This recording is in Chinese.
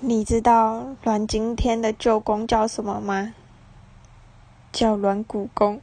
你知道阮经天的舅公叫什么吗？叫阮古公。